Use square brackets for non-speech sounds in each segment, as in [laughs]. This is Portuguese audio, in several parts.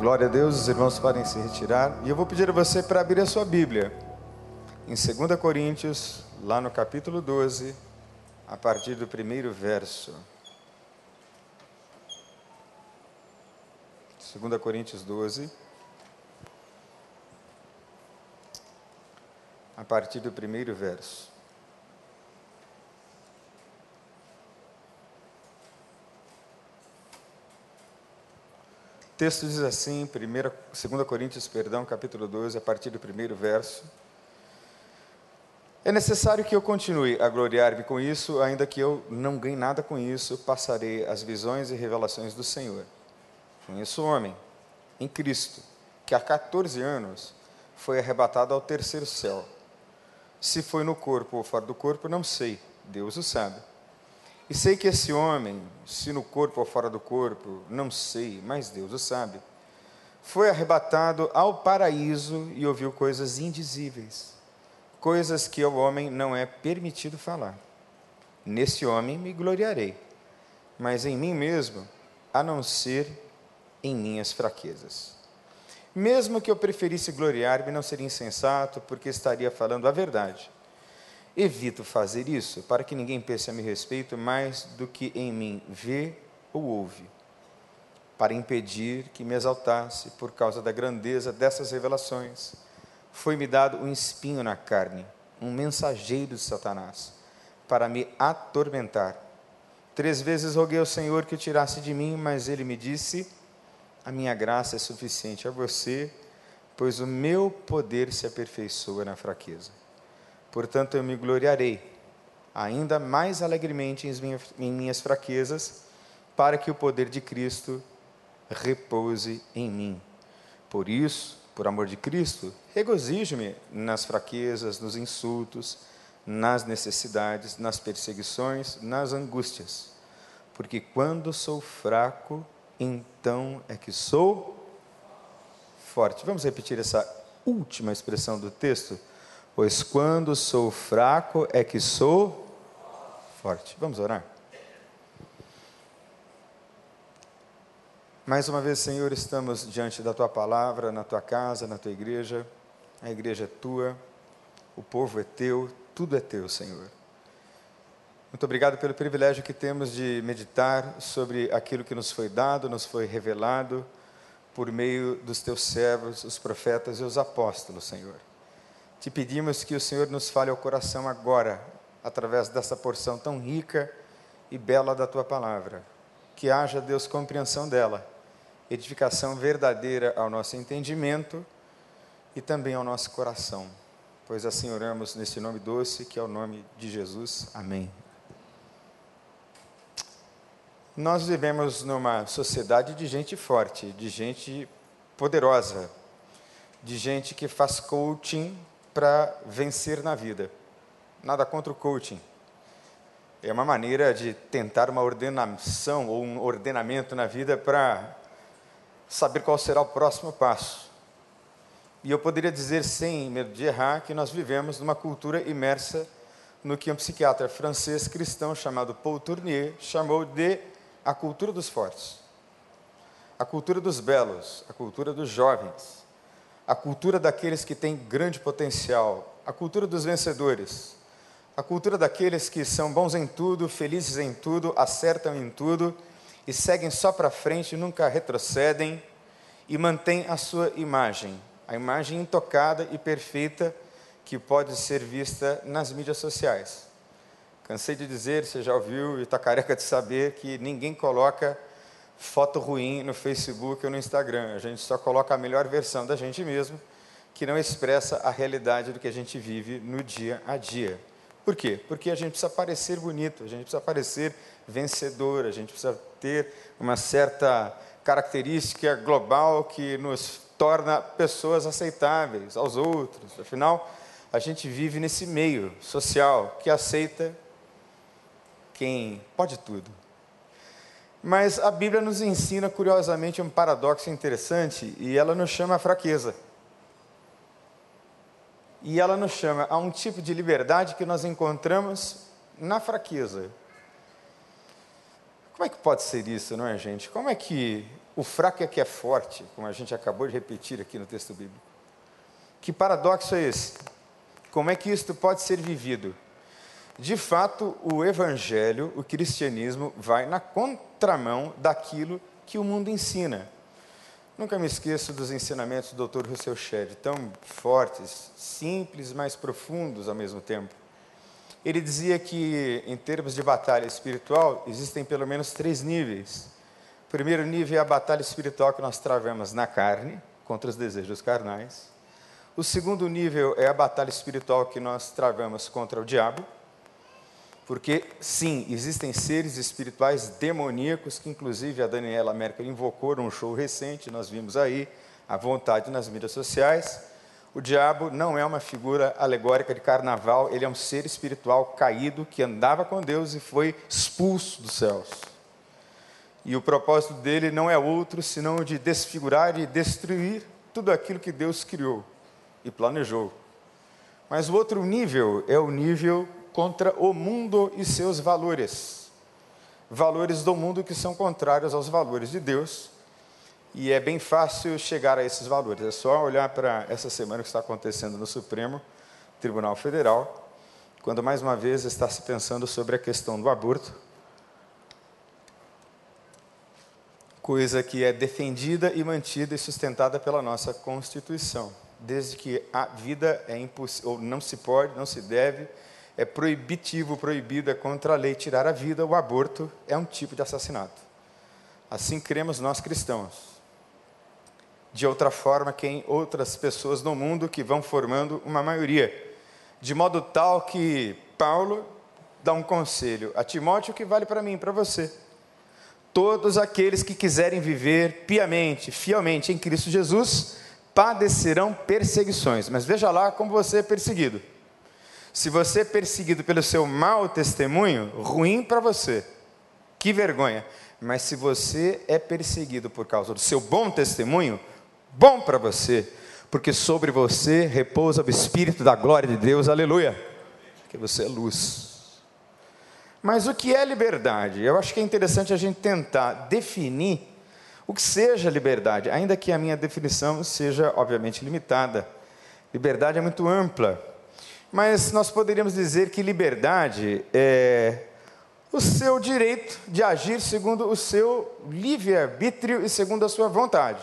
Glória a Deus, os irmãos podem se retirar. E eu vou pedir a você para abrir a sua Bíblia. Em 2 Coríntios, lá no capítulo 12, a partir do primeiro verso. 2 Coríntios 12. A partir do primeiro verso. Texto diz assim, 2 Coríntios, perdão, capítulo 12, a partir do primeiro verso. É necessário que eu continue a gloriar-me com isso, ainda que eu não ganhe nada com isso, passarei as visões e revelações do Senhor. Conheço o homem, em Cristo, que há 14 anos foi arrebatado ao terceiro céu. Se foi no corpo ou fora do corpo, não sei, Deus o sabe. E sei que esse homem, se no corpo ou fora do corpo, não sei, mas Deus o sabe, foi arrebatado ao paraíso e ouviu coisas indizíveis, coisas que ao homem não é permitido falar. Nesse homem me gloriarei, mas em mim mesmo, a não ser em minhas fraquezas. Mesmo que eu preferisse gloriar-me, não seria insensato, porque estaria falando a verdade. Evito fazer isso para que ninguém pense a meu respeito mais do que em mim vê ou ouve, para impedir que me exaltasse por causa da grandeza dessas revelações. Foi-me dado um espinho na carne, um mensageiro de Satanás, para me atormentar. Três vezes roguei ao Senhor que o tirasse de mim, mas ele me disse: A minha graça é suficiente a você, pois o meu poder se aperfeiçoa na fraqueza. Portanto, eu me gloriarei ainda mais alegremente em minhas fraquezas, para que o poder de Cristo repouse em mim. Por isso, por amor de Cristo, regozijo-me nas fraquezas, nos insultos, nas necessidades, nas perseguições, nas angústias. Porque quando sou fraco, então é que sou forte. Vamos repetir essa última expressão do texto? Pois quando sou fraco é que sou forte. Vamos orar? Mais uma vez, Senhor, estamos diante da tua palavra, na tua casa, na tua igreja. A igreja é tua, o povo é teu, tudo é teu, Senhor. Muito obrigado pelo privilégio que temos de meditar sobre aquilo que nos foi dado, nos foi revelado por meio dos teus servos, os profetas e os apóstolos, Senhor. Te pedimos que o Senhor nos fale ao coração agora, através dessa porção tão rica e bela da tua palavra. Que haja, Deus, compreensão dela, edificação verdadeira ao nosso entendimento e também ao nosso coração. Pois assim oramos nesse nome doce, que é o nome de Jesus. Amém. Nós vivemos numa sociedade de gente forte, de gente poderosa, de gente que faz coaching para vencer na vida. Nada contra o coaching. É uma maneira de tentar uma ordenação ou um ordenamento na vida para saber qual será o próximo passo. E eu poderia dizer, sem medo de errar, que nós vivemos numa cultura imersa no que um psiquiatra francês cristão chamado Paul Tournier chamou de a cultura dos fortes, a cultura dos belos, a cultura dos jovens, a cultura daqueles que têm grande potencial, a cultura dos vencedores, a cultura daqueles que são bons em tudo, felizes em tudo, acertam em tudo e seguem só para frente, nunca retrocedem e mantêm a sua imagem, a imagem intocada e perfeita que pode ser vista nas mídias sociais. Cansei de dizer, você já ouviu e está careca de saber que ninguém coloca foto ruim no Facebook ou no Instagram. A gente só coloca a melhor versão da gente mesmo, que não expressa a realidade do que a gente vive no dia a dia. Por quê? Porque a gente precisa parecer bonito, a gente precisa parecer vencedor, a gente precisa ter uma certa característica global que nos torna pessoas aceitáveis aos outros. Afinal, a gente vive nesse meio social que aceita quem pode tudo. Mas a Bíblia nos ensina, curiosamente, um paradoxo interessante e ela nos chama a fraqueza. E ela nos chama a um tipo de liberdade que nós encontramos na fraqueza. Como é que pode ser isso, não é, gente? Como é que o fraco é que é forte, como a gente acabou de repetir aqui no texto bíblico. Que paradoxo é esse? Como é que isto pode ser vivido? De fato, o evangelho, o cristianismo, vai na contramão daquilo que o mundo ensina. Nunca me esqueço dos ensinamentos do Dr. Russell Shedd, tão fortes, simples, mas profundos ao mesmo tempo. Ele dizia que, em termos de batalha espiritual, existem pelo menos três níveis. O primeiro nível é a batalha espiritual que nós travamos na carne, contra os desejos carnais. O segundo nível é a batalha espiritual que nós travamos contra o diabo. Porque, sim, existem seres espirituais demoníacos, que inclusive a Daniela Merkel invocou num show recente, nós vimos aí, à vontade nas mídias sociais. O diabo não é uma figura alegórica de carnaval, ele é um ser espiritual caído que andava com Deus e foi expulso dos céus. E o propósito dele não é outro senão de desfigurar e destruir tudo aquilo que Deus criou e planejou. Mas o outro nível é o nível contra o mundo e seus valores. Valores do mundo que são contrários aos valores de Deus. E é bem fácil chegar a esses valores. É só olhar para essa semana que está acontecendo no Supremo Tribunal Federal, quando mais uma vez está se pensando sobre a questão do aborto, coisa que é defendida e mantida e sustentada pela nossa Constituição, desde que a vida é impossível, não se pode, não se deve é proibitivo, proibido, é contra a lei tirar a vida, o aborto é um tipo de assassinato. Assim cremos nós cristãos. De outra forma, quem outras pessoas no mundo que vão formando uma maioria, de modo tal que Paulo dá um conselho a Timóteo que vale para mim, para você. Todos aqueles que quiserem viver piamente, fielmente em Cristo Jesus, padecerão perseguições. Mas veja lá como você é perseguido. Se você é perseguido pelo seu mau testemunho, ruim para você. Que vergonha. Mas se você é perseguido por causa do seu bom testemunho, bom para você, porque sobre você repousa o Espírito da glória de Deus, aleluia. Que você é luz. Mas o que é liberdade? Eu acho que é interessante a gente tentar definir o que seja liberdade, ainda que a minha definição seja, obviamente, limitada. Liberdade é muito ampla. Mas nós poderíamos dizer que liberdade é o seu direito de agir segundo o seu livre-arbítrio e segundo a sua vontade.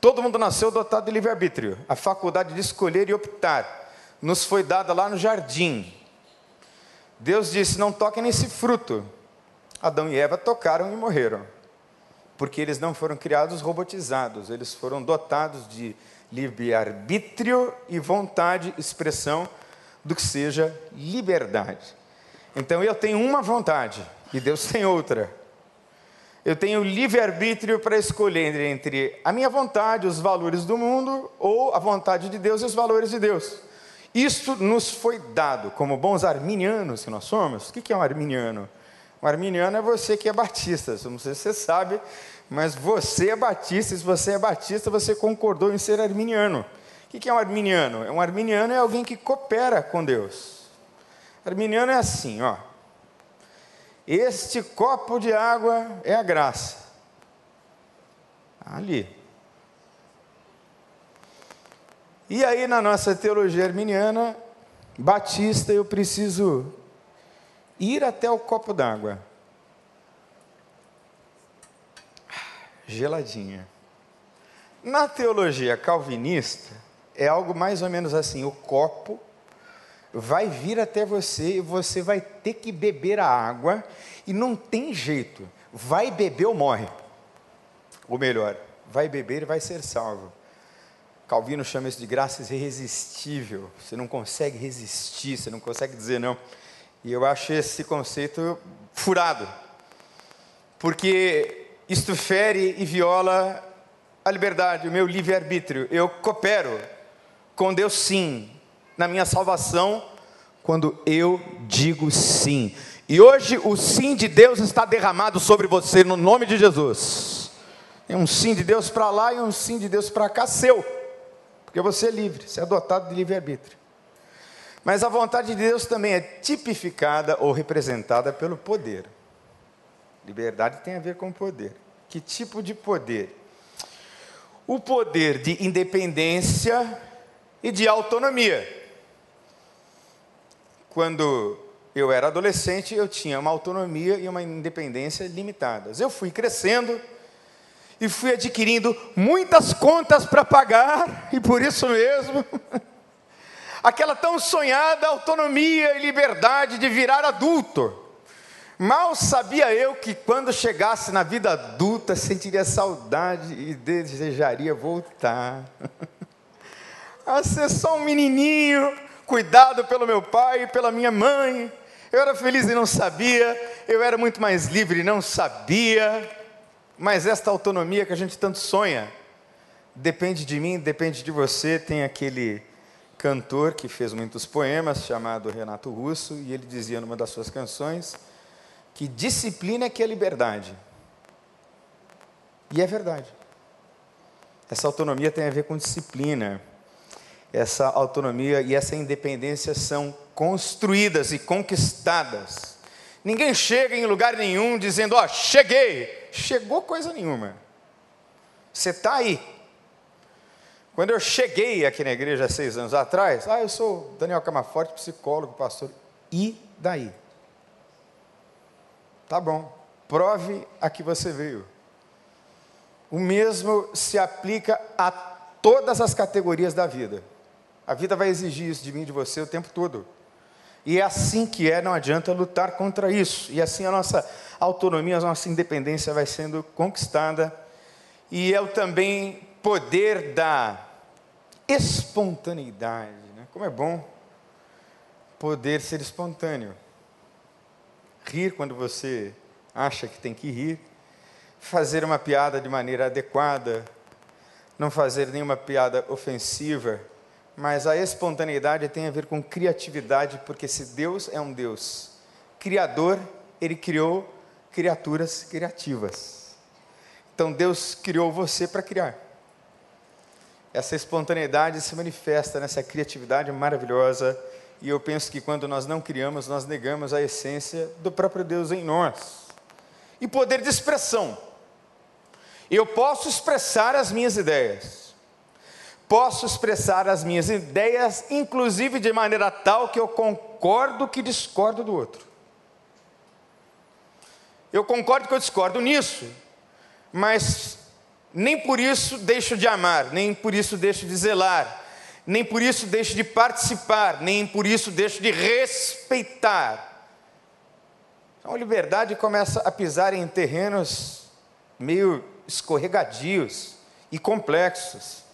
Todo mundo nasceu dotado de livre-arbítrio. A faculdade de escolher e optar nos foi dada lá no jardim. Deus disse: Não toquem nesse fruto. Adão e Eva tocaram e morreram. Porque eles não foram criados robotizados, eles foram dotados de livre-arbítrio e vontade, expressão do que seja liberdade. Então eu tenho uma vontade e Deus tem outra. Eu tenho livre-arbítrio para escolher entre a minha vontade, os valores do mundo, ou a vontade de Deus e os valores de Deus. Isto nos foi dado como bons arminianos que nós somos. O que é um arminiano? Um arminiano é você que é batista. Não sei se você sabe, mas você é batista, e se você é batista, você concordou em ser arminiano. O que é um arminiano? Um arminiano é alguém que coopera com Deus. Arminiano é assim, ó. Este copo de água é a graça. Ali. E aí, na nossa teologia arminiana, batista, eu preciso ir até o copo d'água. Geladinha. Na teologia calvinista, é algo mais ou menos assim: o copo vai vir até você e você vai ter que beber a água, e não tem jeito, vai beber ou morre. Ou melhor, vai beber e vai ser salvo. Calvino chama isso de graça irresistível. Você não consegue resistir, você não consegue dizer não. E eu acho esse conceito furado. Porque isto fere e viola a liberdade, o meu livre-arbítrio. Eu coopero com Deus sim, na minha salvação, quando eu digo sim. E hoje o sim de Deus está derramado sobre você no nome de Jesus. Tem um sim de Deus para lá e um sim de Deus para cá, seu. Porque você é livre, você é dotado de livre-arbítrio. Mas a vontade de Deus também é tipificada ou representada pelo poder. Liberdade tem a ver com poder. Que tipo de poder? O poder de independência e de autonomia. Quando eu era adolescente, eu tinha uma autonomia e uma independência limitadas. Eu fui crescendo e fui adquirindo muitas contas para pagar, [laughs] e por isso mesmo, [laughs] aquela tão sonhada autonomia e liberdade de virar adulto. Mal sabia eu que quando chegasse na vida adulta sentiria saudade e desejaria voltar. [laughs] A ser só um menininho, cuidado pelo meu pai e pela minha mãe. Eu era feliz e não sabia, eu era muito mais livre e não sabia. Mas esta autonomia que a gente tanto sonha, depende de mim, depende de você. Tem aquele cantor que fez muitos poemas, chamado Renato Russo, e ele dizia numa das suas canções que disciplina é que é liberdade. E é verdade. Essa autonomia tem a ver com disciplina. Essa autonomia e essa independência são construídas e conquistadas. Ninguém chega em lugar nenhum dizendo: Ó, oh, cheguei. Chegou coisa nenhuma. Você está aí. Quando eu cheguei aqui na igreja há seis anos atrás, ah, eu sou Daniel Camaforte, psicólogo, pastor. E daí? Tá bom, prove a que você veio. O mesmo se aplica a todas as categorias da vida. A vida vai exigir isso de mim de você o tempo todo. E é assim que é, não adianta lutar contra isso. E assim a nossa autonomia, a nossa independência vai sendo conquistada. E é o também poder da espontaneidade. Né? Como é bom poder ser espontâneo rir quando você acha que tem que rir, fazer uma piada de maneira adequada, não fazer nenhuma piada ofensiva, mas a espontaneidade tem a ver com criatividade, porque se Deus é um Deus criador, ele criou criaturas criativas. Então Deus criou você para criar. Essa espontaneidade se manifesta nessa criatividade maravilhosa e eu penso que quando nós não criamos, nós negamos a essência do próprio Deus em nós. E poder de expressão. Eu posso expressar as minhas ideias. Posso expressar as minhas ideias, inclusive de maneira tal que eu concordo que discordo do outro. Eu concordo que eu discordo nisso, mas nem por isso deixo de amar, nem por isso deixo de zelar, nem por isso deixo de participar, nem por isso deixo de respeitar. Então a liberdade começa a pisar em terrenos meio escorregadios e complexos.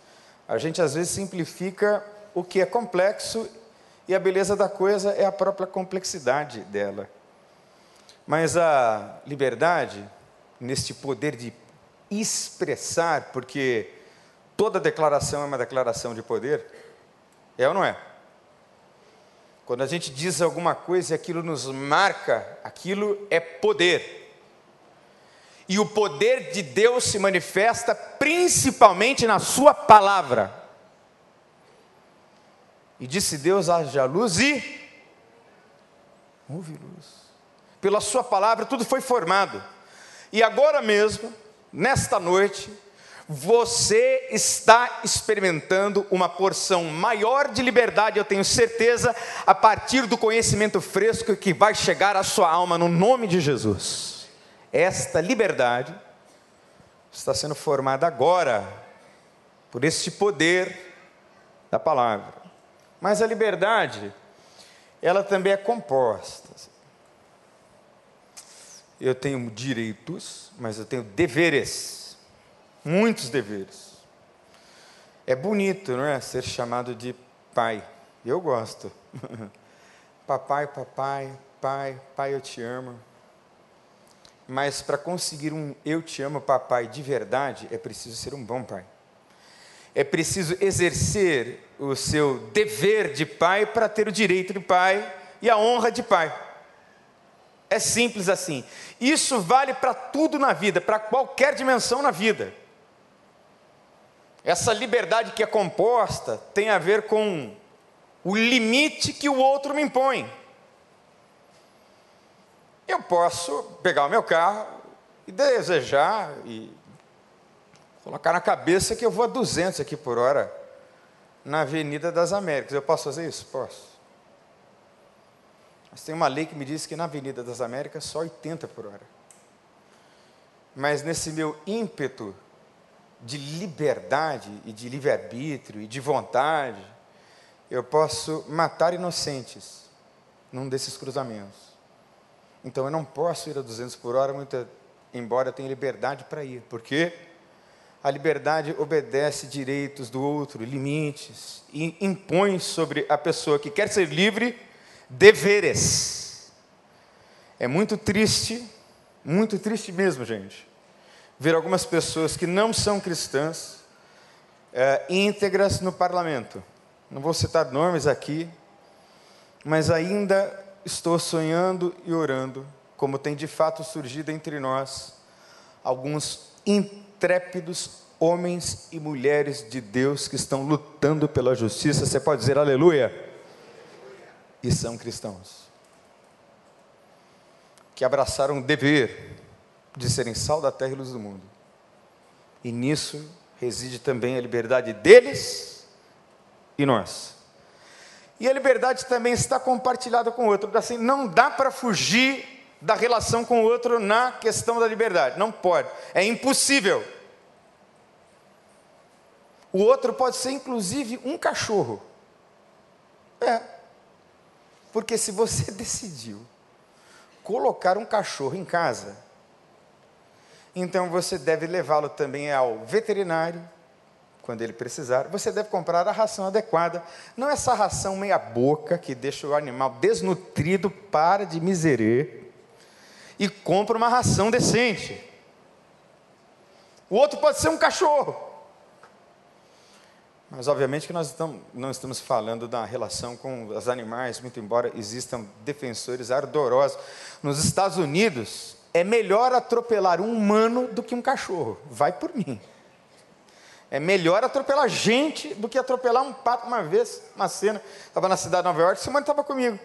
A gente às vezes simplifica o que é complexo e a beleza da coisa é a própria complexidade dela. Mas a liberdade, neste poder de expressar, porque toda declaração é uma declaração de poder, é ou não é? Quando a gente diz alguma coisa e aquilo nos marca, aquilo é poder. E o poder de Deus se manifesta principalmente na Sua palavra. E disse Deus: haja luz e houve luz. Pela Sua palavra tudo foi formado. E agora mesmo, nesta noite, você está experimentando uma porção maior de liberdade, eu tenho certeza, a partir do conhecimento fresco que vai chegar à sua alma no nome de Jesus. Esta liberdade está sendo formada agora por este poder da palavra. Mas a liberdade, ela também é composta. Eu tenho direitos, mas eu tenho deveres muitos deveres. É bonito, não é? Ser chamado de pai. Eu gosto. [laughs] papai, papai, pai, pai, eu te amo. Mas para conseguir um eu te amo, papai, de verdade, é preciso ser um bom pai. É preciso exercer o seu dever de pai para ter o direito de pai e a honra de pai. É simples assim. Isso vale para tudo na vida, para qualquer dimensão na vida. Essa liberdade que é composta tem a ver com o limite que o outro me impõe. Eu posso pegar o meu carro e desejar e colocar na cabeça que eu vou a 200 aqui por hora na Avenida das Américas. Eu posso fazer isso? Posso. Mas tem uma lei que me diz que na Avenida das Américas só 80 por hora. Mas nesse meu ímpeto de liberdade e de livre-arbítrio e de vontade, eu posso matar inocentes num desses cruzamentos. Então eu não posso ir a 200 por hora, embora eu tenha liberdade para ir. Por quê? A liberdade obedece direitos do outro, limites, e impõe sobre a pessoa que quer ser livre deveres. É muito triste, muito triste mesmo, gente, ver algumas pessoas que não são cristãs é, íntegras no parlamento. Não vou citar nomes aqui, mas ainda estou sonhando e orando, como tem de fato surgido entre nós alguns intrépidos homens e mulheres de Deus que estão lutando pela justiça. Você pode dizer aleluia? E são cristãos. Que abraçaram o dever de serem sal da terra e luz do mundo. E nisso reside também a liberdade deles e nós. E a liberdade também está compartilhada com o outro. Assim, não dá para fugir da relação com o outro na questão da liberdade. Não pode. É impossível. O outro pode ser, inclusive, um cachorro. É. Porque se você [laughs] decidiu colocar um cachorro em casa, então você deve levá-lo também ao veterinário, quando ele precisar. Você deve comprar a ração adequada, não essa ração meia-boca que deixa o animal desnutrido, para de miserê, e compra uma ração decente. O outro pode ser um cachorro. Mas, obviamente, que nós não estamos falando da relação com os animais, muito embora existam defensores ardorosos. Nos Estados Unidos, é melhor atropelar um humano do que um cachorro. Vai por mim. É melhor atropelar gente do que atropelar um pato uma vez, uma cena. Estava na cidade de Nova York, semana estava comigo.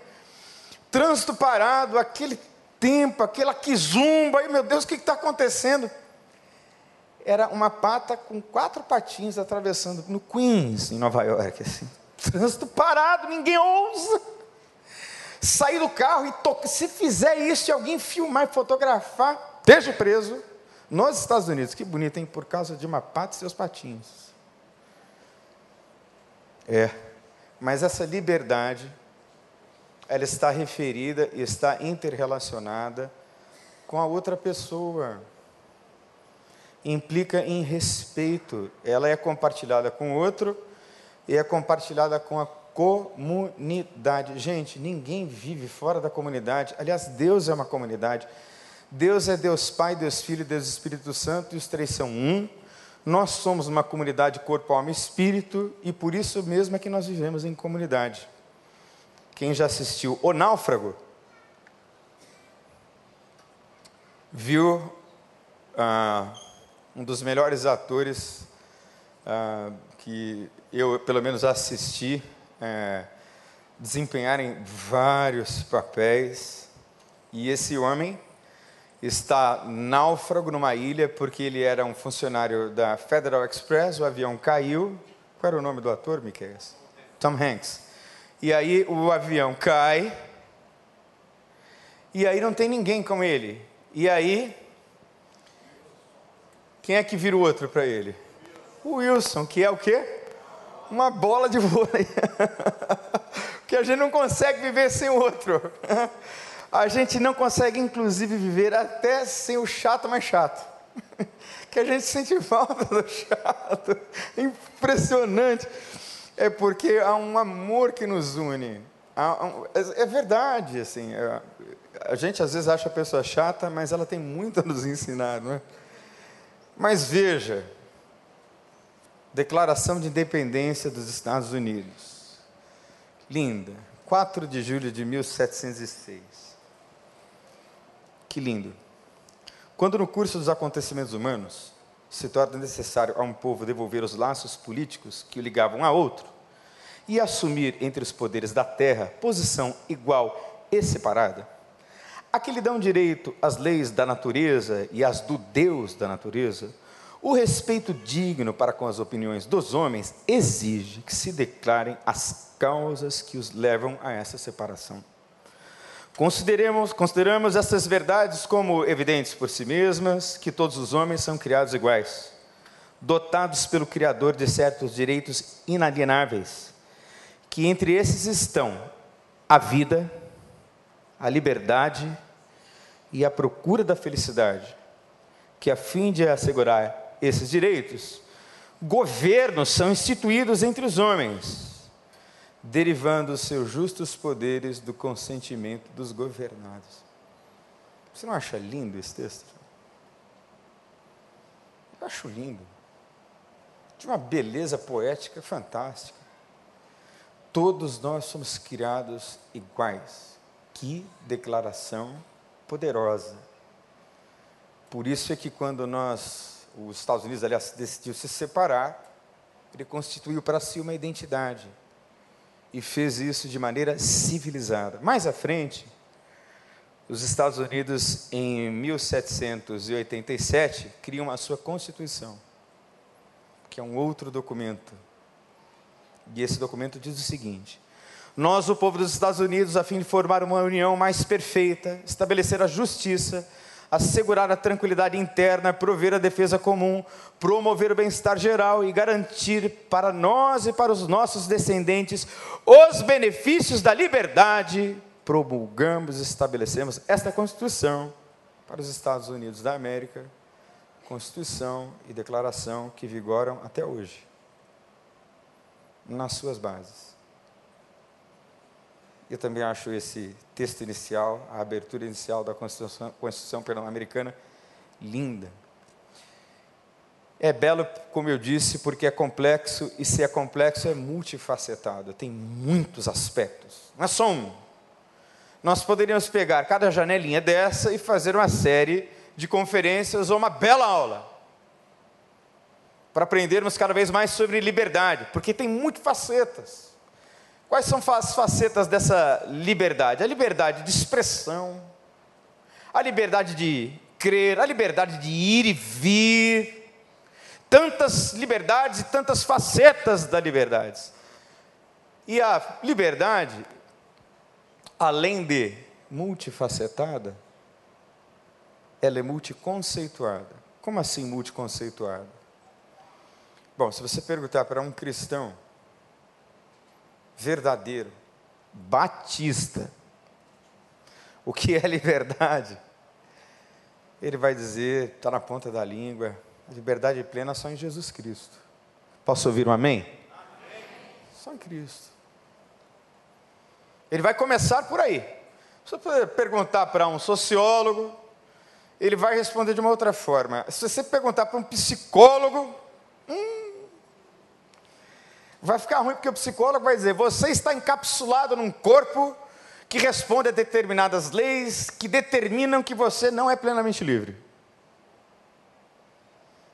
Trânsito parado, aquele tempo, aquela quizumba, e meu Deus, o que está acontecendo? Era uma pata com quatro patinhos atravessando no Queens, em Nova York, assim. Trânsito parado, ninguém ousa sair do carro e. Se fizer isso e alguém filmar e fotografar, esteja preso nos Estados Unidos. Que bonito, hein? Por causa de uma pata e seus patinhos. É, mas essa liberdade, ela está referida e está interrelacionada com a outra pessoa. Implica em respeito. Ela é compartilhada com o outro e é compartilhada com a comunidade. Gente, ninguém vive fora da comunidade. Aliás, Deus é uma comunidade. Deus é Deus Pai, Deus Filho, Deus Espírito Santo, e os três são um. Nós somos uma comunidade corpo, alma e espírito, e por isso mesmo é que nós vivemos em comunidade. Quem já assistiu O Náufrago, viu ah, um dos melhores atores ah, que eu, pelo menos, assisti é, desempenharem vários papéis, e esse homem está náufrago numa ilha porque ele era um funcionário da Federal Express, o avião caiu. Qual era o nome do ator, Miquel? Tom Hanks. E aí o avião cai, e aí não tem ninguém com ele. E aí, quem é que vira o outro para ele? O Wilson, que é o quê? Uma bola de vôlei. [laughs] que a gente não consegue viver sem o outro. [laughs] A gente não consegue, inclusive, viver até sem o chato mais chato. [laughs] Que a gente sente falta do chato. Impressionante. É porque há um amor que nos une. É verdade, assim. É, a gente às vezes acha a pessoa chata, mas ela tem muito a nos ensinar, não é? Mas veja, Declaração de Independência dos Estados Unidos. Linda. 4 de julho de 1706. Que lindo. Quando no curso dos acontecimentos humanos se torna necessário a um povo devolver os laços políticos que o ligavam a outro e assumir entre os poderes da terra posição igual e separada, a que lhe dão direito as leis da natureza e as do Deus da natureza, o respeito digno para com as opiniões dos homens exige que se declarem as causas que os levam a essa separação. Consideremos, consideramos essas verdades como evidentes por si mesmas, que todos os homens são criados iguais, dotados pelo Criador de certos direitos inalienáveis, que entre esses estão a vida, a liberdade e a procura da felicidade, que a fim de assegurar esses direitos, governos são instituídos entre os homens derivando seus justos poderes do consentimento dos governados. Você não acha lindo esse texto? Eu acho lindo. De uma beleza poética fantástica. Todos nós somos criados iguais. Que declaração poderosa. Por isso é que quando nós, os Estados Unidos, aliás, decidiu se separar, ele constituiu para si uma identidade e fez isso de maneira civilizada. Mais à frente, os Estados Unidos, em 1787, criam a sua Constituição, que é um outro documento. E esse documento diz o seguinte: Nós, o povo dos Estados Unidos, a fim de formar uma união mais perfeita, estabelecer a justiça, assegurar a tranquilidade interna, prover a defesa comum, promover o bem-estar geral e garantir para nós e para os nossos descendentes os benefícios da liberdade, promulgamos e estabelecemos esta Constituição para os Estados Unidos da América, Constituição e declaração que vigoram até hoje, nas suas bases. Eu também acho esse texto inicial, a abertura inicial da Constituição, Constituição americana linda. É belo, como eu disse, porque é complexo, e se é complexo, é multifacetado, tem muitos aspectos, não é só um. Nós poderíamos pegar cada janelinha dessa e fazer uma série de conferências ou uma bela aula, para aprendermos cada vez mais sobre liberdade, porque tem muitas facetas. Quais são as facetas dessa liberdade? A liberdade de expressão, a liberdade de crer, a liberdade de ir e vir, tantas liberdades e tantas facetas da liberdade. E a liberdade, além de multifacetada, ela é multiconceituada. Como assim multiconceituada? Bom, se você perguntar para um cristão, verdadeiro, batista, o que é liberdade? Ele vai dizer, está na ponta da língua, liberdade plena só em Jesus Cristo. Posso ouvir um amém? amém? Só em Cristo. Ele vai começar por aí. Se você perguntar para um sociólogo, ele vai responder de uma outra forma. Se você perguntar para um psicólogo, hum, vai ficar ruim porque o psicólogo vai dizer: você está encapsulado num corpo que responde a determinadas leis que determinam que você não é plenamente livre.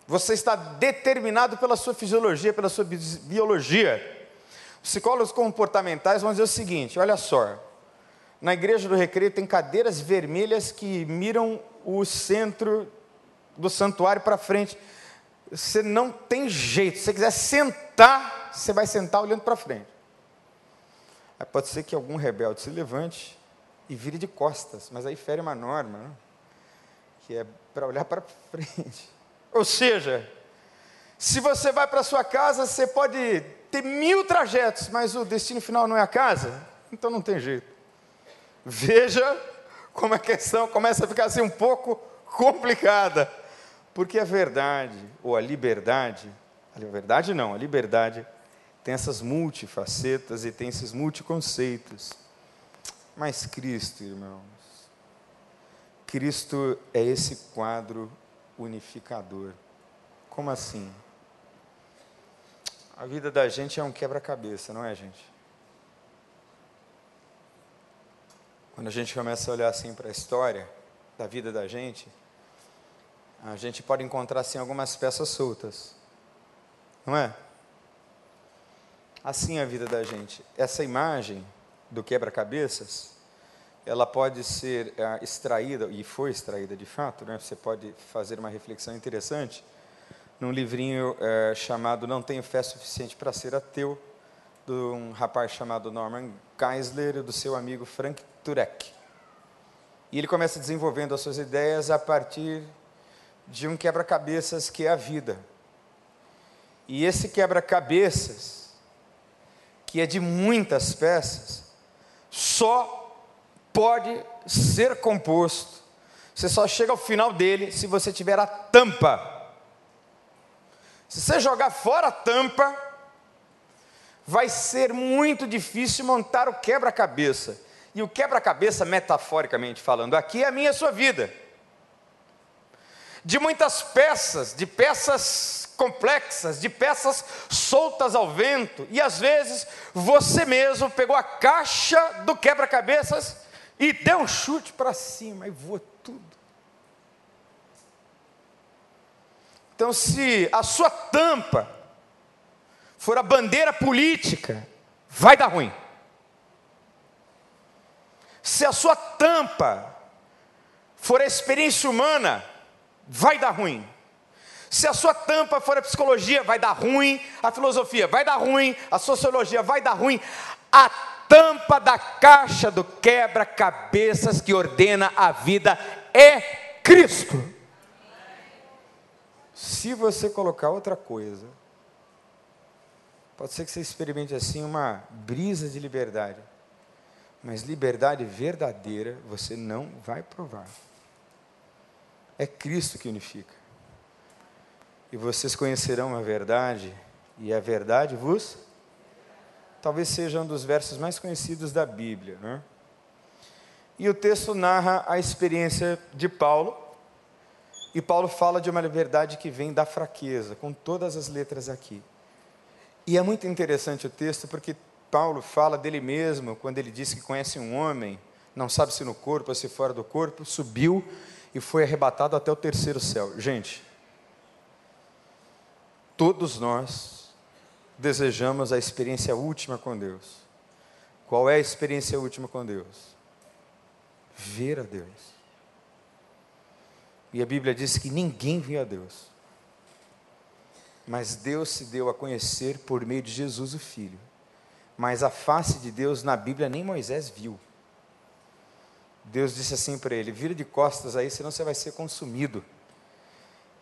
Você está determinado pela sua fisiologia, pela sua biologia. Psicólogos comportamentais vão dizer o seguinte: olha só, na igreja do recreio tem cadeiras vermelhas que miram o centro do santuário para frente. Você não tem jeito. Se você quiser sentar, você vai sentar olhando para frente. Aí pode ser que algum rebelde se levante e vire de costas, mas aí fere uma norma, né? que é para olhar para frente. Ou seja, se você vai para sua casa, você pode ter mil trajetos, mas o destino final não é a casa, então não tem jeito. Veja como a questão começa a ficar assim um pouco complicada, porque a verdade, ou a liberdade, a verdade não, a liberdade tem essas multifacetas e tem esses multiconceitos. Mas Cristo, irmãos, Cristo é esse quadro unificador. Como assim? A vida da gente é um quebra-cabeça, não é, gente? Quando a gente começa a olhar assim para a história da vida da gente, a gente pode encontrar assim algumas peças soltas, não é? assim a vida da gente. Essa imagem do quebra-cabeças ela pode ser é, extraída, e foi extraída de fato, né? você pode fazer uma reflexão interessante, num livrinho é, chamado Não Tenho Fé Suficiente para Ser Ateu, de um rapaz chamado Norman Geisler e do seu amigo Frank Turek. E ele começa desenvolvendo as suas ideias a partir de um quebra-cabeças que é a vida. E esse quebra-cabeças, que é de muitas peças, só pode ser composto. Você só chega ao final dele se você tiver a tampa. Se você jogar fora a tampa, vai ser muito difícil montar o quebra-cabeça. E o quebra-cabeça, metaforicamente falando, aqui é a minha e a sua vida. De muitas peças, de peças complexas, de peças soltas ao vento, e às vezes você mesmo pegou a caixa do quebra-cabeças e deu um chute para cima e voou tudo. Então, se a sua tampa for a bandeira política, vai dar ruim. Se a sua tampa for a experiência humana, vai dar ruim. Se a sua tampa for a psicologia, vai dar ruim. A filosofia vai dar ruim. A sociologia vai dar ruim. A tampa da caixa do quebra-cabeças que ordena a vida é Cristo. Se você colocar outra coisa, pode ser que você experimente assim uma brisa de liberdade, mas liberdade verdadeira você não vai provar. É Cristo que unifica. E vocês conhecerão a verdade, e a verdade vos talvez seja um dos versos mais conhecidos da Bíblia. Né? E o texto narra a experiência de Paulo, e Paulo fala de uma verdade que vem da fraqueza, com todas as letras aqui. E é muito interessante o texto, porque Paulo fala dele mesmo, quando ele diz que conhece um homem, não sabe se no corpo ou se fora do corpo, subiu e foi arrebatado até o terceiro céu. Gente, todos nós desejamos a experiência última com Deus. Qual é a experiência última com Deus? Ver a Deus. E a Bíblia diz que ninguém viu a Deus. Mas Deus se deu a conhecer por meio de Jesus, o Filho. Mas a face de Deus na Bíblia nem Moisés viu. Deus disse assim para ele: vira de costas aí, senão você vai ser consumido.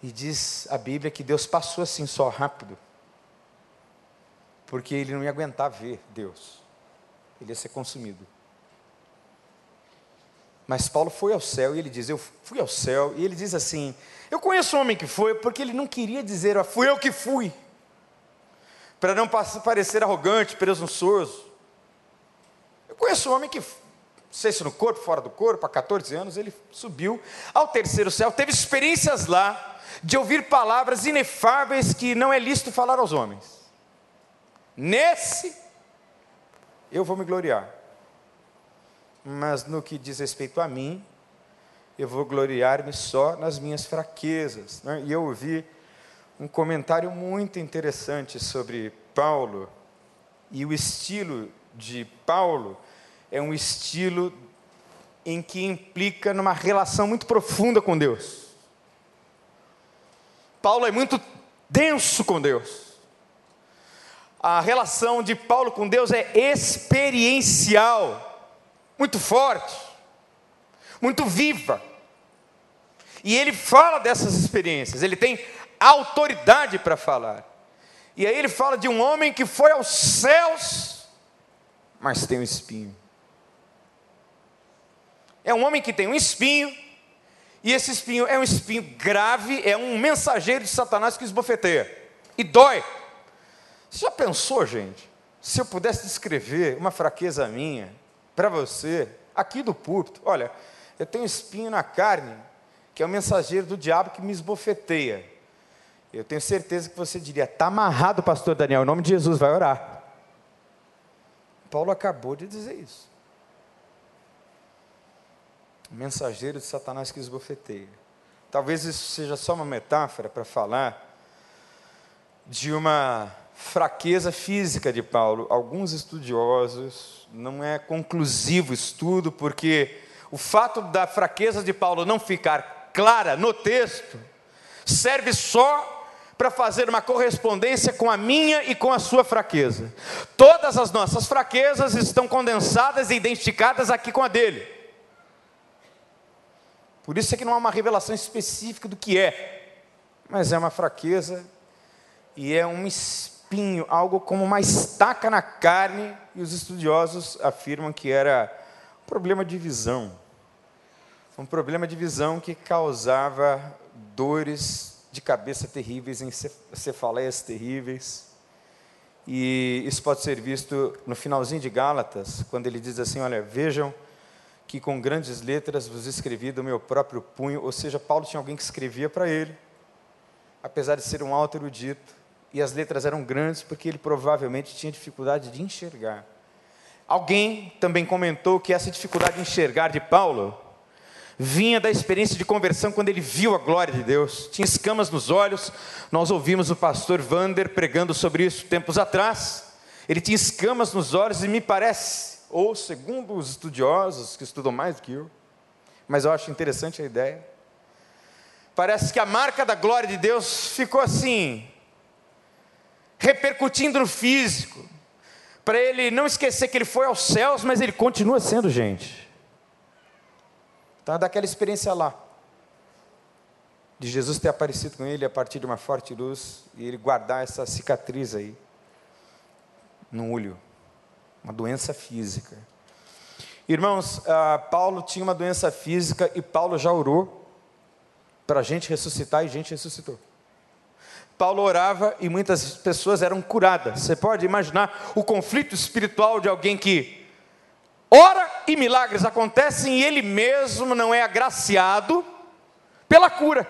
E diz a Bíblia que Deus passou assim só rápido porque ele não ia aguentar ver Deus, ele ia ser consumido. Mas Paulo foi ao céu e ele diz: Eu fui ao céu, e ele diz assim: Eu conheço um homem que foi, porque ele não queria dizer, ah, fui eu que fui, para não parecer arrogante, presunçoso. Eu conheço um homem que, sei se no corpo, fora do corpo, há 14 anos, ele subiu ao terceiro céu, teve experiências lá, de ouvir palavras inefáveis que não é lícito falar aos homens. Nesse eu vou me gloriar. Mas no que diz respeito a mim, eu vou gloriar-me só nas minhas fraquezas. Né? E eu ouvi um comentário muito interessante sobre Paulo, e o estilo de Paulo é um estilo em que implica numa relação muito profunda com Deus. Paulo é muito denso com Deus a relação de Paulo com Deus é experiencial, muito forte, muito viva. E ele fala dessas experiências, ele tem autoridade para falar. E aí ele fala de um homem que foi aos céus, mas tem um espinho. É um homem que tem um espinho, e esse espinho é um espinho grave, é um mensageiro de Satanás que esbofeteia e dói. Você já pensou, gente, se eu pudesse descrever uma fraqueza minha para você, aqui do púlpito? Olha, eu tenho um espinho na carne, que é o mensageiro do diabo que me esbofeteia. Eu tenho certeza que você diria: está amarrado, pastor Daniel, em nome de Jesus, vai orar. Paulo acabou de dizer isso. Mensageiro de Satanás que esbofeteia. Talvez isso seja só uma metáfora para falar de uma fraqueza física de Paulo. Alguns estudiosos, não é conclusivo estudo, porque o fato da fraqueza de Paulo não ficar clara no texto serve só para fazer uma correspondência com a minha e com a sua fraqueza. Todas as nossas fraquezas estão condensadas e identificadas aqui com a dele. Por isso é que não há uma revelação específica do que é, mas é uma fraqueza e é um espinho, algo como uma estaca na carne, e os estudiosos afirmam que era um problema de visão. Um problema de visão que causava dores de cabeça terríveis, cefaleias terríveis. E isso pode ser visto no finalzinho de Gálatas, quando ele diz assim: Olha, vejam que com grandes letras vos escrevi do meu próprio punho. Ou seja, Paulo tinha alguém que escrevia para ele, apesar de ser um alto erudito e as letras eram grandes porque ele provavelmente tinha dificuldade de enxergar. Alguém também comentou que essa dificuldade de enxergar de Paulo vinha da experiência de conversão quando ele viu a glória de Deus. Tinha escamas nos olhos. Nós ouvimos o pastor Vander pregando sobre isso tempos atrás. Ele tinha escamas nos olhos e me parece, ou segundo os estudiosos que estudam mais do que eu, mas eu acho interessante a ideia. Parece que a marca da glória de Deus ficou assim, repercutindo no físico, para ele não esquecer que ele foi aos céus, mas ele continua sendo gente. Então, daquela experiência lá, de Jesus ter aparecido com ele a partir de uma forte luz e ele guardar essa cicatriz aí, no olho, uma doença física. Irmãos, uh, Paulo tinha uma doença física e Paulo já orou para a gente ressuscitar e a gente ressuscitou. Paulo orava e muitas pessoas eram curadas. Você pode imaginar o conflito espiritual de alguém que ora e milagres acontecem e ele mesmo não é agraciado pela cura.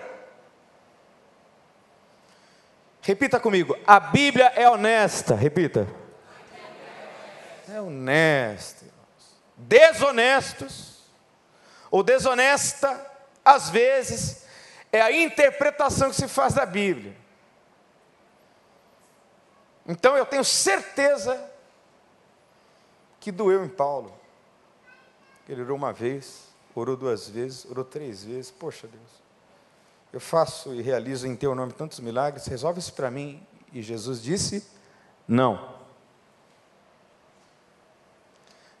Repita comigo, a Bíblia é honesta. Repita. É honesta. Desonestos, ou desonesta, às vezes, é a interpretação que se faz da Bíblia. Então eu tenho certeza que doeu em Paulo. Ele orou uma vez, orou duas vezes, orou três vezes. Poxa Deus, eu faço e realizo em teu nome tantos milagres, resolve isso para mim. E Jesus disse: não.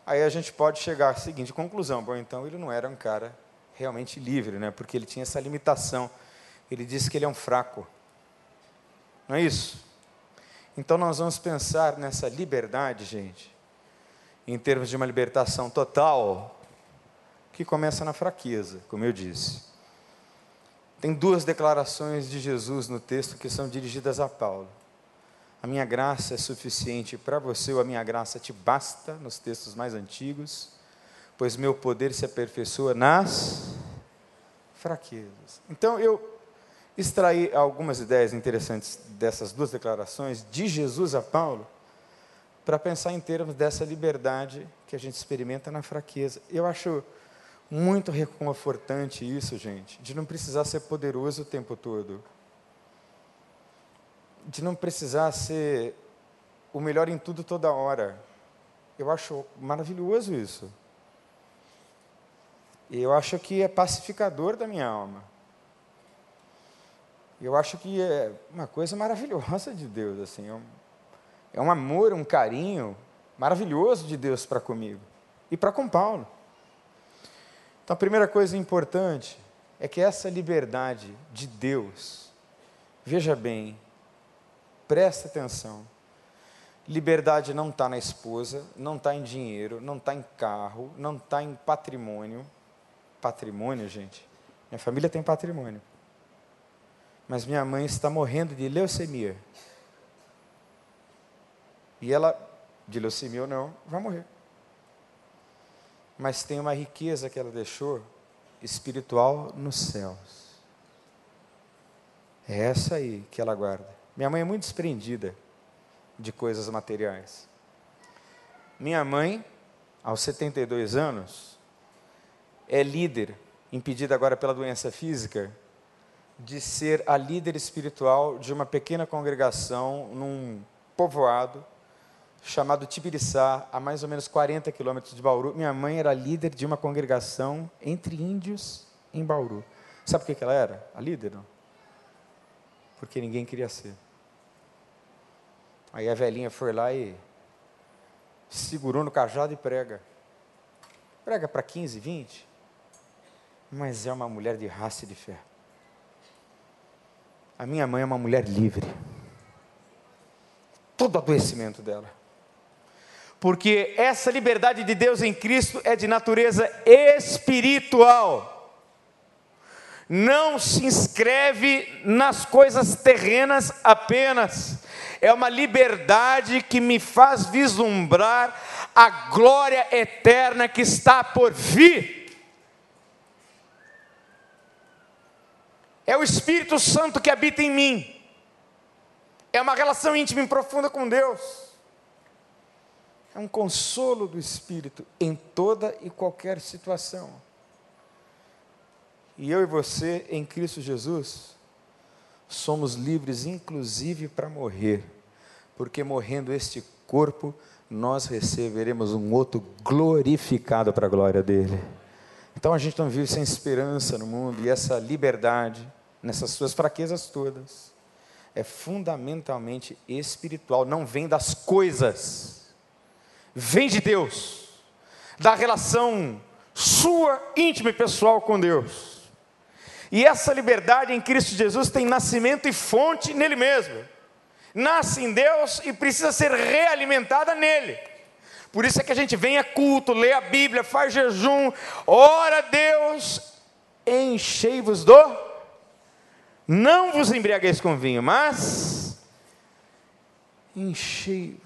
Aí a gente pode chegar à seguinte conclusão: bom, então ele não era um cara realmente livre, né? Porque ele tinha essa limitação. Ele disse que ele é um fraco. Não é isso? Então nós vamos pensar nessa liberdade, gente, em termos de uma libertação total, que começa na fraqueza, como eu disse. Tem duas declarações de Jesus no texto que são dirigidas a Paulo. A minha graça é suficiente para você, ou a minha graça te basta, nos textos mais antigos, pois meu poder se aperfeiçoa nas fraquezas. Então eu extrair algumas ideias interessantes dessas duas declarações de Jesus a Paulo, para pensar em termos dessa liberdade que a gente experimenta na fraqueza. Eu acho muito reconfortante isso, gente, de não precisar ser poderoso o tempo todo, de não precisar ser o melhor em tudo toda hora. Eu acho maravilhoso isso. Eu acho que é pacificador da minha alma. Eu acho que é uma coisa maravilhosa de Deus, assim, é um, é um amor, um carinho maravilhoso de Deus para comigo e para com Paulo. Então, a primeira coisa importante é que essa liberdade de Deus, veja bem, presta atenção, liberdade não está na esposa, não está em dinheiro, não está em carro, não está em patrimônio. Patrimônio, gente, minha família tem patrimônio mas minha mãe está morrendo de leucemia. E ela, de leucemia ou não, vai morrer. Mas tem uma riqueza que ela deixou espiritual nos céus. É essa aí que ela guarda. Minha mãe é muito desprendida de coisas materiais. Minha mãe, aos 72 anos, é líder, impedida agora pela doença física, de ser a líder espiritual de uma pequena congregação num povoado chamado Tibiriçá, a mais ou menos 40 quilômetros de Bauru. Minha mãe era líder de uma congregação entre índios em Bauru. Sabe por que ela era a líder? Não? Porque ninguém queria ser. Aí a velhinha foi lá e segurou no cajado e prega. Prega para 15, 20. Mas é uma mulher de raça e de fé. A minha mãe é uma mulher livre. Todo adoecimento dela porque essa liberdade de Deus em Cristo é de natureza espiritual. Não se inscreve nas coisas terrenas apenas, é uma liberdade que me faz vislumbrar a glória eterna que está por vir. É o Espírito Santo que habita em mim, é uma relação íntima e profunda com Deus é um consolo do Espírito em toda e qualquer situação. E eu e você, em Cristo Jesus, somos livres, inclusive para morrer, porque morrendo este corpo, nós receberemos um outro glorificado para a glória dele. Então a gente não vive sem esperança no mundo, e essa liberdade, nessas suas fraquezas todas, é fundamentalmente espiritual, não vem das coisas vem de Deus, da relação sua íntima e pessoal com Deus. E essa liberdade em Cristo Jesus tem nascimento e fonte nele mesmo. Nasce em Deus e precisa ser realimentada nele. Por isso é que a gente vem a culto, lê a Bíblia, faz jejum, ora a Deus, enchei-vos do. Não vos embriagueis com vinho, mas enchei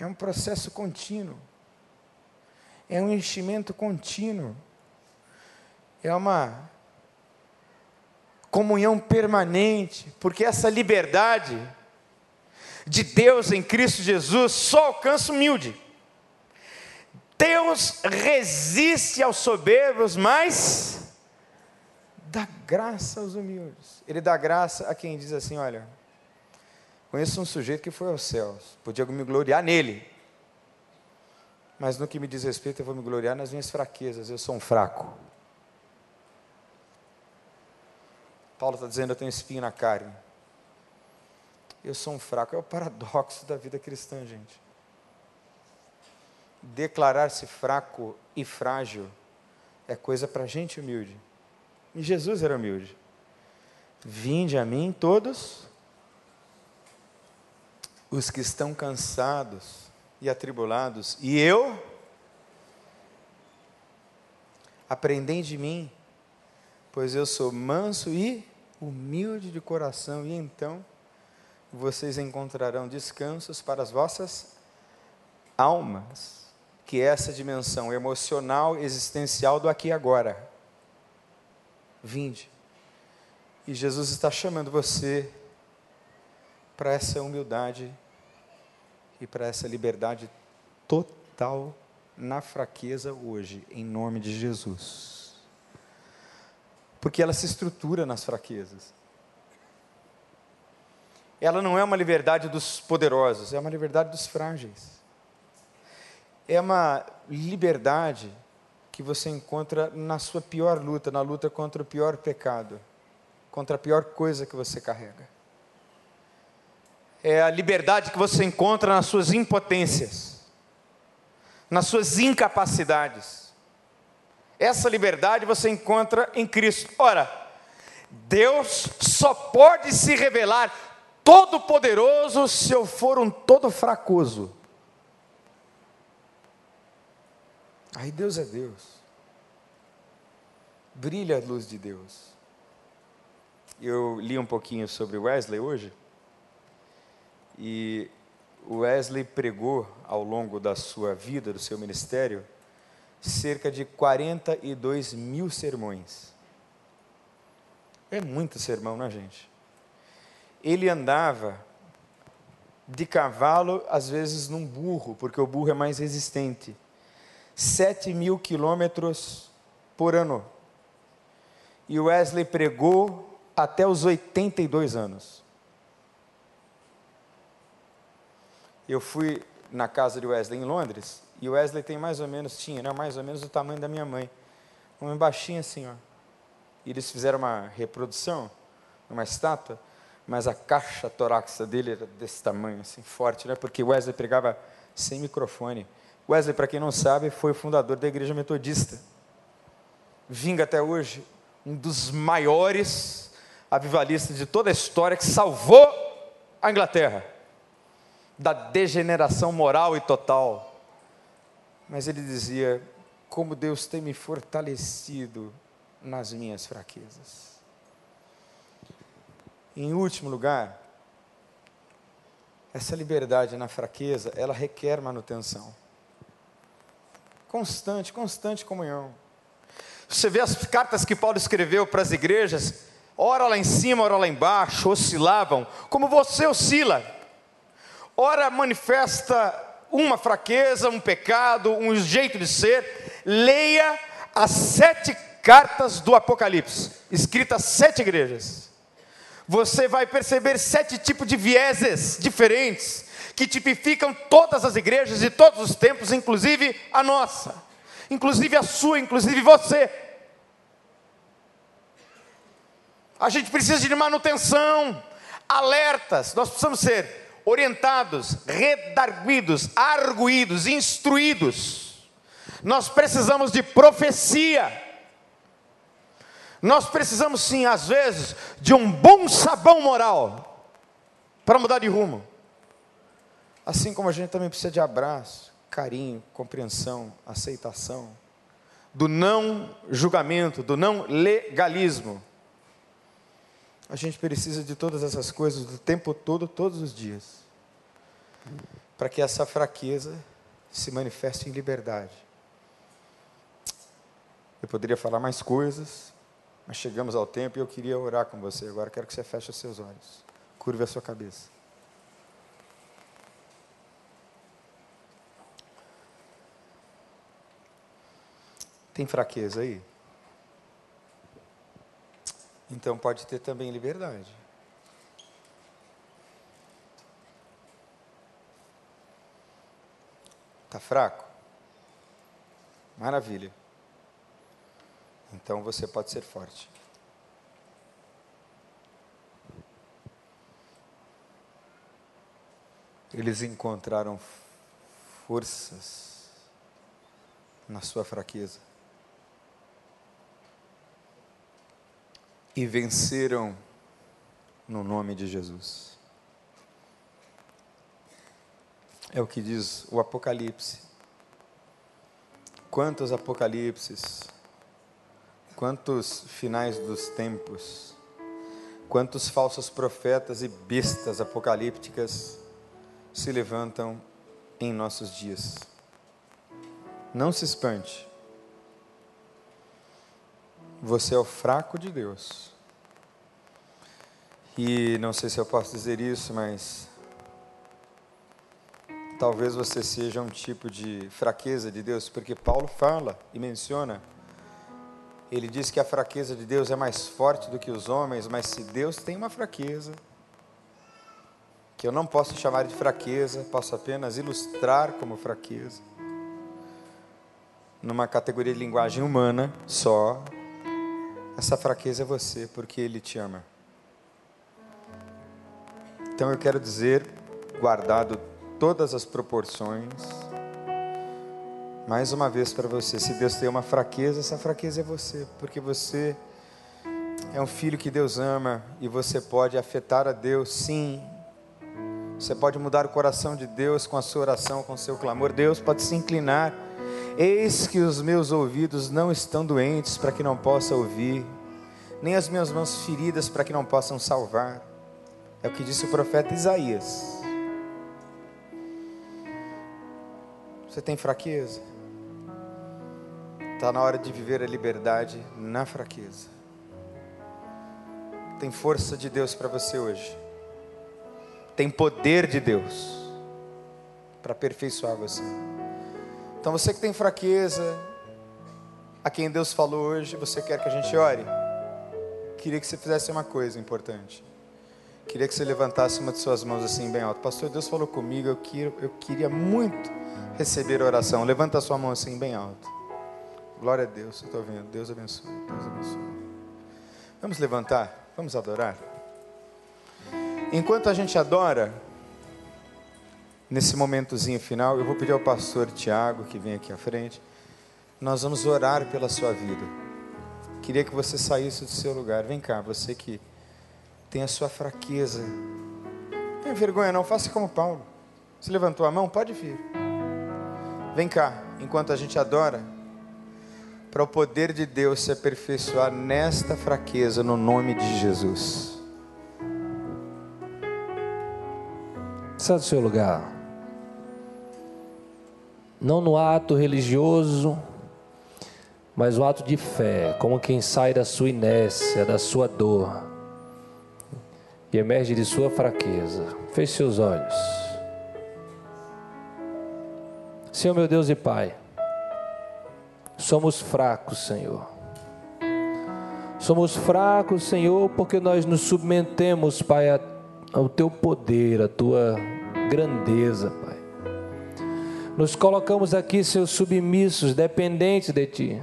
é um processo contínuo. É um enchimento contínuo. É uma comunhão permanente, porque essa liberdade de Deus em Cristo Jesus só alcança humilde. Deus resiste aos soberbos, mas dá graça aos humildes. Ele dá graça a quem diz assim: olha, Conheço um sujeito que foi aos céus, podia me gloriar nele. Mas no que me diz respeito, eu vou me gloriar nas minhas fraquezas, eu sou um fraco. Paulo está dizendo: eu tenho espinho na carne. Eu sou um fraco. É o paradoxo da vida cristã, gente. Declarar-se fraco e frágil é coisa para gente humilde. E Jesus era humilde. Vinde a mim todos os que estão cansados e atribulados, e eu aprendem de mim, pois eu sou manso e humilde de coração, e então vocês encontrarão descansos para as vossas almas, que é essa dimensão emocional, existencial do aqui e agora. Vinde. E Jesus está chamando você para essa humildade e para essa liberdade total na fraqueza hoje, em nome de Jesus. Porque ela se estrutura nas fraquezas. Ela não é uma liberdade dos poderosos, é uma liberdade dos frágeis. É uma liberdade que você encontra na sua pior luta, na luta contra o pior pecado, contra a pior coisa que você carrega é a liberdade que você encontra nas suas impotências, nas suas incapacidades. Essa liberdade você encontra em Cristo. Ora, Deus só pode se revelar todo-poderoso se eu for um todo fracoso. Aí Deus é Deus. Brilha a luz de Deus. Eu li um pouquinho sobre Wesley hoje. E Wesley pregou ao longo da sua vida, do seu ministério, cerca de 42 mil sermões. É muito sermão, não é, gente? Ele andava de cavalo, às vezes num burro, porque o burro é mais resistente. 7 mil quilômetros por ano. E Wesley pregou até os 82 anos. Eu fui na casa de Wesley em Londres, e Wesley tem mais ou menos, tinha, era mais ou menos o tamanho da minha mãe. Um homem baixinho assim, ó. E eles fizeram uma reprodução, uma estátua, mas a caixa torácica dele era desse tamanho, assim, forte, né? Porque Wesley pregava sem microfone. Wesley, para quem não sabe, foi o fundador da igreja metodista. Vinga até hoje, um dos maiores avivalistas de toda a história que salvou a Inglaterra da degeneração moral e total. Mas ele dizia: Como Deus tem me fortalecido nas minhas fraquezas. Em último lugar, essa liberdade na fraqueza, ela requer manutenção. Constante, constante comunhão. Você vê as cartas que Paulo escreveu para as igrejas, ora lá em cima, ora lá embaixo, oscilavam, como você oscila. Ora manifesta uma fraqueza, um pecado, um jeito de ser. Leia as sete cartas do Apocalipse, escritas sete igrejas. Você vai perceber sete tipos de vieses diferentes que tipificam todas as igrejas de todos os tempos, inclusive a nossa, inclusive a sua, inclusive você. A gente precisa de manutenção, alertas, nós precisamos ser orientados, redarguidos, arguídos, instruídos. Nós precisamos de profecia. Nós precisamos sim, às vezes, de um bom sabão moral para mudar de rumo. Assim como a gente também precisa de abraço, carinho, compreensão, aceitação, do não julgamento, do não legalismo. A gente precisa de todas essas coisas do tempo todo, todos os dias, para que essa fraqueza se manifeste em liberdade. Eu poderia falar mais coisas, mas chegamos ao tempo e eu queria orar com você. Agora quero que você feche os seus olhos, curve a sua cabeça. Tem fraqueza aí? Então pode ter também liberdade. Está fraco? Maravilha. Então você pode ser forte. Eles encontraram forças na sua fraqueza. e venceram no nome de Jesus. É o que diz o Apocalipse. Quantos apocalipses, quantos finais dos tempos, quantos falsos profetas e bestas apocalípticas se levantam em nossos dias. Não se espante. Você é o fraco de Deus. E não sei se eu posso dizer isso, mas talvez você seja um tipo de fraqueza de Deus, porque Paulo fala e menciona. Ele diz que a fraqueza de Deus é mais forte do que os homens, mas se Deus tem uma fraqueza, que eu não posso chamar de fraqueza, posso apenas ilustrar como fraqueza, numa categoria de linguagem humana só, essa fraqueza é você, porque Ele te ama. Então eu quero dizer, guardado todas as proporções, mais uma vez para você: se Deus tem uma fraqueza, essa fraqueza é você, porque você é um filho que Deus ama e você pode afetar a Deus, sim. Você pode mudar o coração de Deus com a sua oração, com o seu clamor. Deus pode se inclinar Eis que os meus ouvidos não estão doentes para que não possa ouvir, nem as minhas mãos feridas para que não possam salvar. É o que disse o profeta Isaías. Você tem fraqueza? Está na hora de viver a liberdade na fraqueza. Tem força de Deus para você hoje. Tem poder de Deus para aperfeiçoar você. Então você que tem fraqueza, a quem Deus falou hoje, você quer que a gente ore? Queria que você fizesse uma coisa importante. Queria que você levantasse uma de suas mãos assim bem alto. Pastor, Deus falou comigo, eu eu queria muito receber oração. Levanta a sua mão assim bem alto. Glória a Deus, eu estou vendo. Deus abençoe, Deus abençoe. Vamos levantar, vamos adorar. Enquanto a gente adora, nesse momentozinho final, eu vou pedir ao pastor Tiago, que vem aqui à frente, nós vamos orar pela sua vida. Queria que você saísse do seu lugar. Vem cá, você que tem a sua fraqueza. Não tem vergonha não, faça como Paulo. Você levantou a mão? Pode vir. Vem cá, enquanto a gente adora, para o poder de Deus se aperfeiçoar nesta fraqueza no nome de Jesus. Sai do seu lugar. Não no ato religioso, mas o ato de fé, como quem sai da sua inércia, da sua dor e emerge de sua fraqueza. Feche seus olhos. Senhor meu Deus e Pai, somos fracos, Senhor. Somos fracos, Senhor, porque nós nos submetemos, Pai, ao teu poder, à tua grandeza, Pai. Nos colocamos aqui, Senhor, submissos, dependentes de Ti.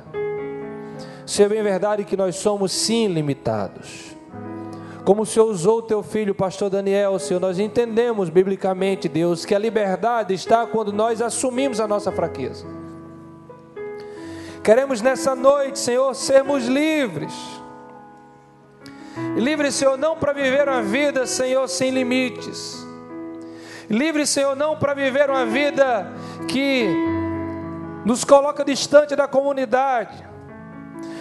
Se é bem verdade que nós somos sim limitados. Como o Senhor usou o teu filho, pastor Daniel, Senhor, nós entendemos biblicamente, Deus, que a liberdade está quando nós assumimos a nossa fraqueza. Queremos nessa noite, Senhor, sermos livres. Livres, Senhor, não para viver uma vida, Senhor, sem limites. Livre, Senhor, não para viver uma vida que nos coloca distante da comunidade.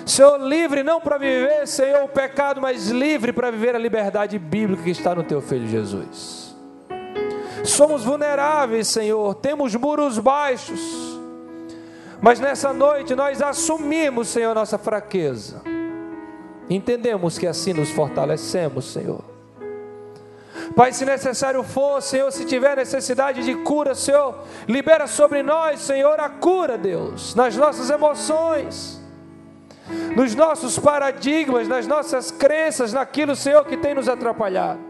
Senhor, livre não para viver, Senhor, o pecado, mas livre para viver a liberdade bíblica que está no teu filho Jesus. Somos vulneráveis, Senhor, temos muros baixos, mas nessa noite nós assumimos, Senhor, nossa fraqueza. Entendemos que assim nos fortalecemos, Senhor. Pai, se necessário for, Senhor, se tiver necessidade de cura, Senhor, libera sobre nós, Senhor, a cura, Deus, nas nossas emoções nos nossos paradigmas, nas nossas crenças, naquilo, Senhor, que tem nos atrapalhado.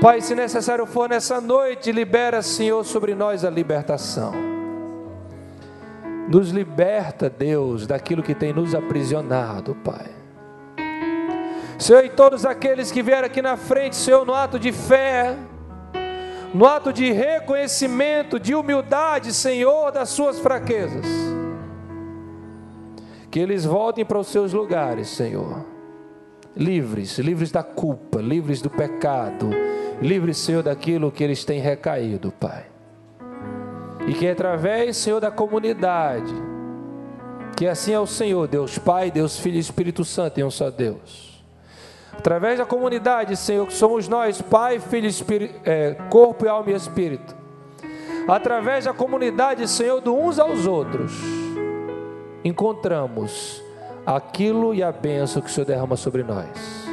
Pai, se necessário for nessa noite, libera, Senhor, sobre nós a libertação. Nos liberta, Deus, daquilo que tem nos aprisionado, Pai. Senhor, e todos aqueles que vieram aqui na frente, Senhor, no ato de fé, no ato de reconhecimento, de humildade, Senhor, das suas fraquezas que eles voltem para os seus lugares, Senhor. Livres, livres da culpa, livres do pecado, livres, Senhor, daquilo que eles têm recaído, Pai. E que através, Senhor, da comunidade, que assim é o Senhor, Deus Pai, Deus Filho e Espírito Santo, em um só Deus. Através da comunidade, Senhor, que somos nós, Pai, Filho, Espírito, é, corpo, alma e espírito. Através da comunidade, Senhor, do uns aos outros encontramos aquilo e a bênção que o Senhor derrama sobre nós.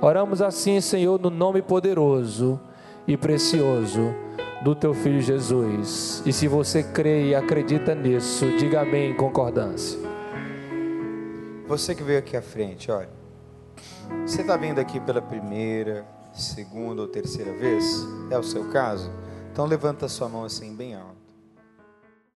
Oramos assim, Senhor, no nome poderoso e precioso do teu filho Jesus. E se você crê e acredita nisso, diga amém em concordância. Você que veio aqui à frente, olha. Você está vindo aqui pela primeira, segunda ou terceira vez? É o seu caso? Então levanta sua mão assim bem alto.